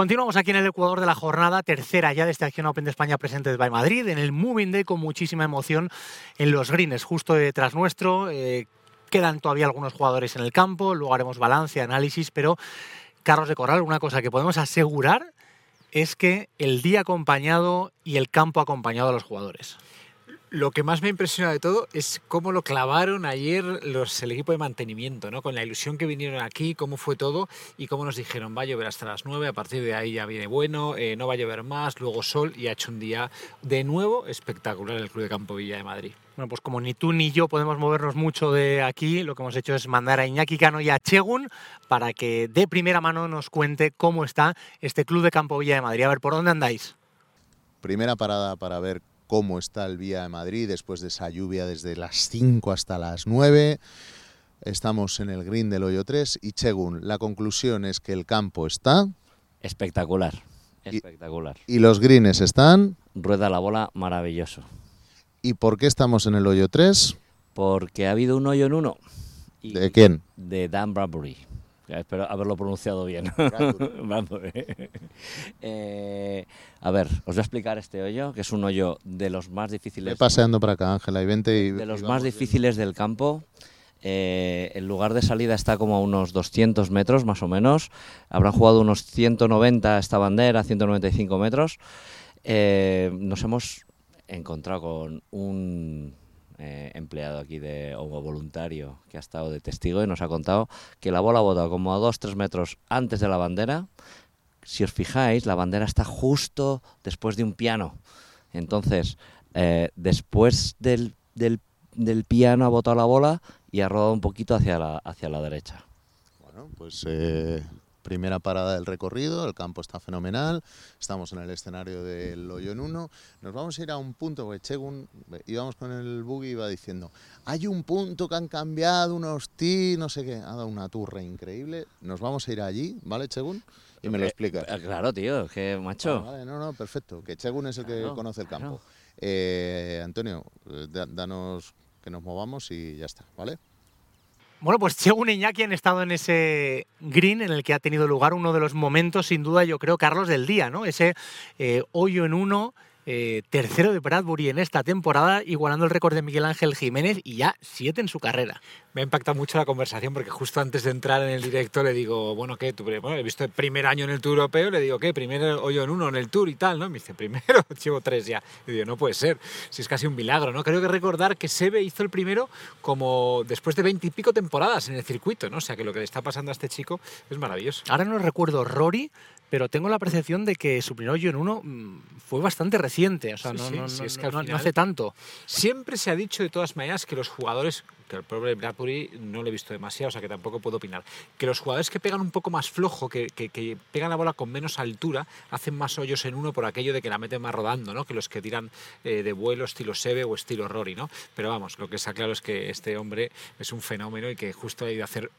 Continuamos aquí en el Ecuador de la jornada, tercera ya de esta acción Open de España presente by Madrid, en el Moving Day con muchísima emoción en los greens, justo detrás nuestro. Eh, quedan todavía algunos jugadores en el campo, luego haremos balance, análisis, pero Carlos de Corral, una cosa que podemos asegurar es que el día acompañado y el campo acompañado a los jugadores. Lo que más me impresiona de todo es cómo lo clavaron ayer los, el equipo de mantenimiento, ¿no? con la ilusión que vinieron aquí, cómo fue todo y cómo nos dijeron va a llover hasta las 9, a partir de ahí ya viene bueno, eh, no va a llover más, luego sol y ha hecho un día de nuevo espectacular en el Club de Campo Villa de Madrid. Bueno, pues como ni tú ni yo podemos movernos mucho de aquí, lo que hemos hecho es mandar a Iñaki Cano y a Chegun para que de primera mano nos cuente cómo está este Club de Campo Villa de Madrid. A ver, ¿por dónde andáis? Primera parada para ver cómo está el Vía de Madrid después de esa lluvia desde las 5 hasta las 9. Estamos en el green del hoyo 3 y según la conclusión es que el campo está... Espectacular, espectacular. Y, y los greens están... Rueda la bola, maravilloso. ¿Y por qué estamos en el hoyo 3? Porque ha habido un hoyo en uno. ¿De quién? De Dan Bradbury. Espero haberlo pronunciado bien. eh, a ver, os voy a explicar este hoyo, que es un hoyo de los más difíciles. Ve paseando para acá, Ángela, y vente y. De los más difíciles del campo. Eh, el lugar de salida está como a unos 200 metros más o menos. Habrán jugado unos 190 esta bandera, 195 metros. Eh, nos hemos encontrado con un eh, empleado aquí de o voluntario que ha estado de testigo y nos ha contado que la bola ha botado como a 2-3 metros antes de la bandera. Si os fijáis, la bandera está justo después de un piano. Entonces, eh, después del, del, del, piano ha botado la bola y ha rodado un poquito hacia la, hacia la derecha. Bueno, pues eh, primera parada del recorrido, el campo está fenomenal, estamos en el escenario del hoyo en uno, nos vamos a ir a un punto, porque Chegun, íbamos con el buggy y iba diciendo, hay un punto que han cambiado, unos ti, no sé qué, ha dado una turra increíble, nos vamos a ir allí, ¿vale Chegun? Y me lo explicas. Eh, claro, tío, que macho. Vale, vale, no, no, perfecto, que Chegun es el que claro, conoce el campo. Claro. Eh, Antonio, danos que nos movamos y ya está, ¿vale? Bueno, pues Chegun y Iñaki han estado en ese green en el que ha tenido lugar uno de los momentos, sin duda, yo creo, Carlos, del día, ¿no? Ese eh, hoyo en uno, eh, tercero de Bradbury en esta temporada, igualando el récord de Miguel Ángel Jiménez y ya siete en su carrera. Me ha impactado mucho la conversación porque justo antes de entrar en el directo le digo, bueno, ¿qué? Tú, bueno, he visto el primer año en el Tour Europeo, le digo, ¿qué? Primero hoyo en uno en el Tour y tal, ¿no? Me dice, primero, llevo tres ya. Y digo, no puede ser, si es casi un milagro, ¿no? Creo que recordar que Sebe hizo el primero como después de veintipico temporadas en el circuito, ¿no? O sea que lo que le está pasando a este chico es maravilloso. Ahora no recuerdo Rory, pero tengo la percepción de que su primer hoyo en uno fue bastante reciente, o sea, sí, no, sí, no, sí, no, es que al no, final- no hace tanto. Siempre se ha dicho de todas maneras que los jugadores, que el pobre Bradbury no lo he visto demasiado, o sea que tampoco puedo opinar, que los jugadores que pegan un poco más flojo, que, que- que pegan la bola con menos altura, hacen más hoyos en uno por aquello de que la meten más rodando, ¿no? Que los que tiran eh, de vuelo estilo Sebe o estilo Rory, ¿no? Pero vamos, lo que está claro es que este hombre es un fenómeno y que justo ha ido a hacer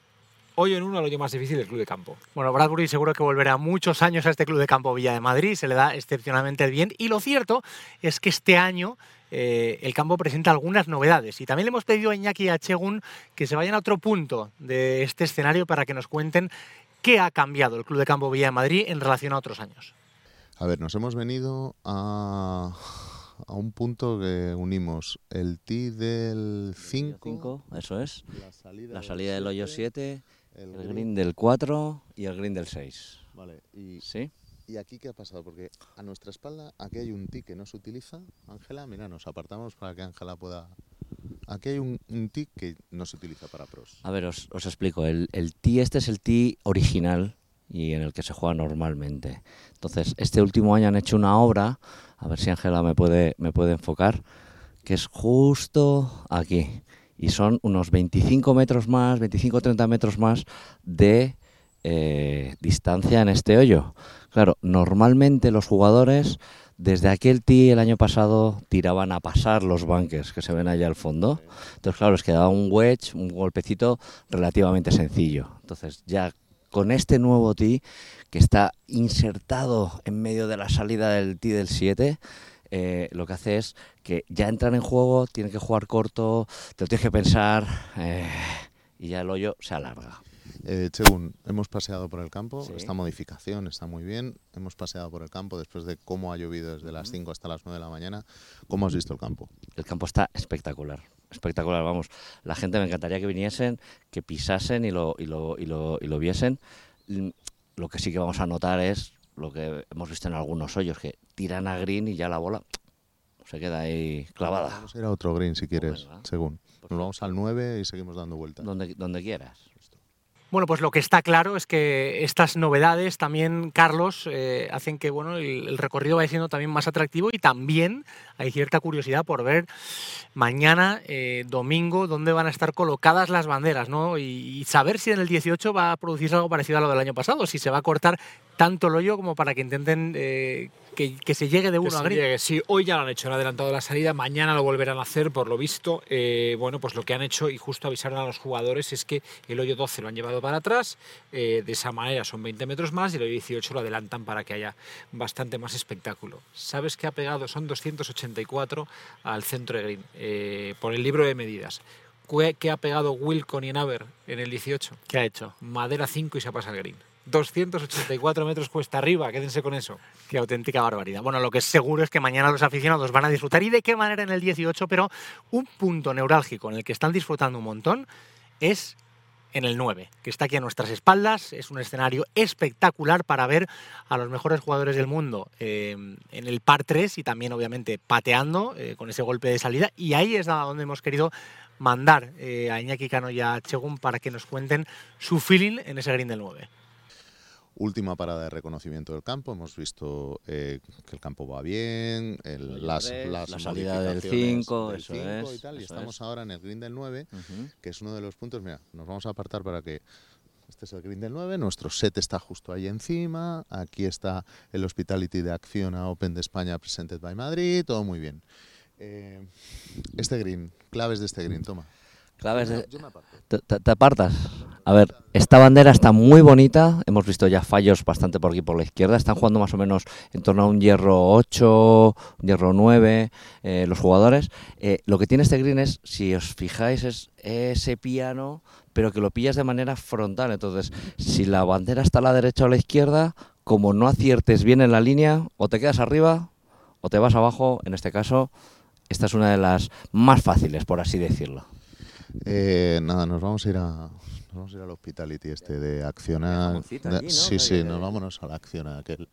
hoyo en uno al hoyo más difícil del club de campo. Bueno, Bradbury seguro que volverá muchos años a este club de campo Villa de Madrid, se le da excepcionalmente bien. Y lo cierto es que este año eh, el campo presenta algunas novedades. Y también le hemos pedido a Iñaki y a Chegun que se vayan a otro punto de este escenario para que nos cuenten qué ha cambiado el club de campo Villa de Madrid en relación a otros años. A ver, nos hemos venido a, a un punto que unimos el tee del 5, Cinco, eso es. la salida, La salida del hoyo siete, 7, el el green. green del 4 y el green del 6. Vale, y, ¿Sí? ¿y aquí qué ha pasado? Porque a nuestra espalda aquí hay un tee que no se utiliza. Ángela, mira, nos apartamos para que Ángela pueda... Aquí hay un, un tee que no se utiliza para pros. A ver, os, os explico. El, el tee este es el tee original y en el que se juega normalmente. Entonces, este último año han hecho una obra, a ver si Ángela me puede, me puede enfocar, que es justo aquí. Y son unos 25 metros más, 25-30 metros más de eh, distancia en este hoyo. Claro, normalmente los jugadores desde aquel tee el año pasado tiraban a pasar los bunkers que se ven allá al fondo. Entonces, claro, les quedaba un wedge, un golpecito relativamente sencillo. Entonces, ya con este nuevo tee que está insertado en medio de la salida del tee del 7, eh, lo que hace es que ya entran en juego, tienen que jugar corto, te lo tienes que pensar eh, y ya el hoyo se alarga. Eh, Chegun, hemos paseado por el campo, Sí. esta modificación está muy bien, hemos paseado por el campo después de cómo ha llovido desde las 5 hasta las 9 de la mañana. ¿Cómo has visto el campo? El campo está espectacular, espectacular, vamos. La gente me encantaría que viniesen, que pisasen y lo, y lo, y lo, y lo viesen. Lo que sí que vamos a notar es lo que hemos visto en algunos hoyos, que tiran a green y ya la bola se queda ahí clavada. Vamos a ir a otro green si quieres, según. Nos vamos al 9 y seguimos dando vueltas. Donde, donde quieras. Bueno, pues lo que está claro es que estas novedades también, Carlos, eh, hacen que bueno, el, el recorrido vaya siendo también más atractivo y también hay cierta curiosidad por ver mañana, eh, domingo, dónde van a estar colocadas las banderas, ¿no? Y, y saber si en el 18 va a producirse algo parecido a lo del año pasado, si se va a cortar tanto el hoyo como para que intenten eh, que, que se llegue de Que uno a green. Sí, hoy ya lo han hecho, han adelantado la salida, mañana lo volverán a hacer, por lo visto. Eh, bueno, pues lo que han hecho, y justo avisaron a los jugadores, es que el hoyo 12 lo han llevado para atrás, eh, de esa manera son 20 metros más, y el hoyo 18 lo adelantan para que haya bastante más espectáculo. ¿Sabes qué ha pegado? Son 284 al centro de green, eh, por el libro de medidas. ¿Qué, qué ha pegado Wilcon y Enaber en el 18? ¿Qué ha hecho? Madera 5 y se pasa al green. 284 metros cuesta arriba, quédense con eso. Qué auténtica barbaridad. Bueno, lo que es seguro es que mañana los aficionados van a disfrutar y de qué manera en el 18, pero un punto neurálgico en el que están disfrutando un montón es en el 9, que está aquí a nuestras espaldas. Es un escenario espectacular para ver a los mejores jugadores del mundo eh, en el par 3 y también obviamente pateando eh, con ese golpe de salida. Y ahí es donde hemos querido mandar eh, a Iñaki Cano y a Chegun para que nos cuenten su feeling en ese green del 9. Última parada de reconocimiento del campo. Hemos visto eh, que el campo va bien, el- las, las la salida del modificaciones cinco, del eso cinco es, y tal. Y estamos es. ahora en el green del 9, Ujú. que es uno de los puntos. Mira, nos vamos a apartar para que. Este es el green del 9, nuestro set está justo ahí encima. Aquí está el Hospitality de Acción a Open de España Presented by Madrid, todo muy bien. Eh, este green, claves de este green, toma. Aparto. ¿Te, te- te apartas? A ver, esta bandera está muy bonita. Hemos visto ya fallos bastante por aquí por la izquierda. Están jugando más o menos en torno a un hierro 8, un hierro 9 eh, los jugadores. Eh, lo que tiene este green es, si os fijáis, es ese piano, pero que lo pillas de manera frontal. Entonces, si la bandera está a la derecha o a la izquierda, como no aciertes bien en la línea, o te quedas arriba o te vas abajo. En este caso, esta es una de las más fáciles, por así decirlo. Eh, nada, nos vamos a ir a nos vamos a ir al hospitality este de accionar. jamoncito de- allí, ¿no? Sí, sí, nos vámonos a la acción aquel.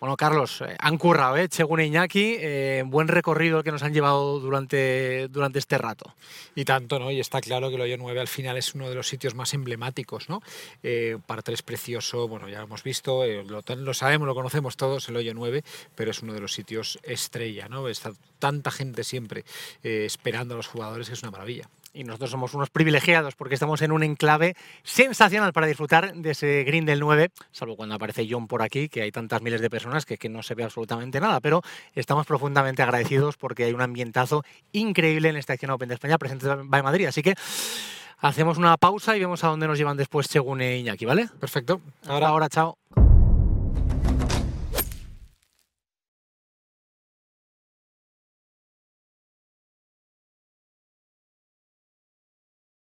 Bueno, Carlos, eh, han currado, ¿eh? Chegun e Iñaki, eh, buen recorrido el que nos han llevado durante, durante este rato. Y tanto, ¿no? Y está claro que el hoyo 9 al final es uno de los sitios más emblemáticos, ¿no? Eh, par 3 precioso, bueno, ya lo hemos visto, eh, lo, lo sabemos, lo conocemos todos, el hoyo 9, pero es uno de los sitios estrella, ¿no? Está tanta gente siempre esperando a los jugadores que es una maravilla. Y nosotros somos unos privilegiados porque estamos en un enclave sensacional para disfrutar de ese green del 9, salvo cuando aparece John por aquí, que hay tantas miles de personas que, que no se ve absolutamente nada, pero estamos profundamente agradecidos porque hay un ambientazo increíble en esta acción Open de España presente by Madrid. Así que hacemos una pausa y vemos a dónde nos llevan después según Iñaki, ¿vale? Perfecto. Ahora, ahora, chao.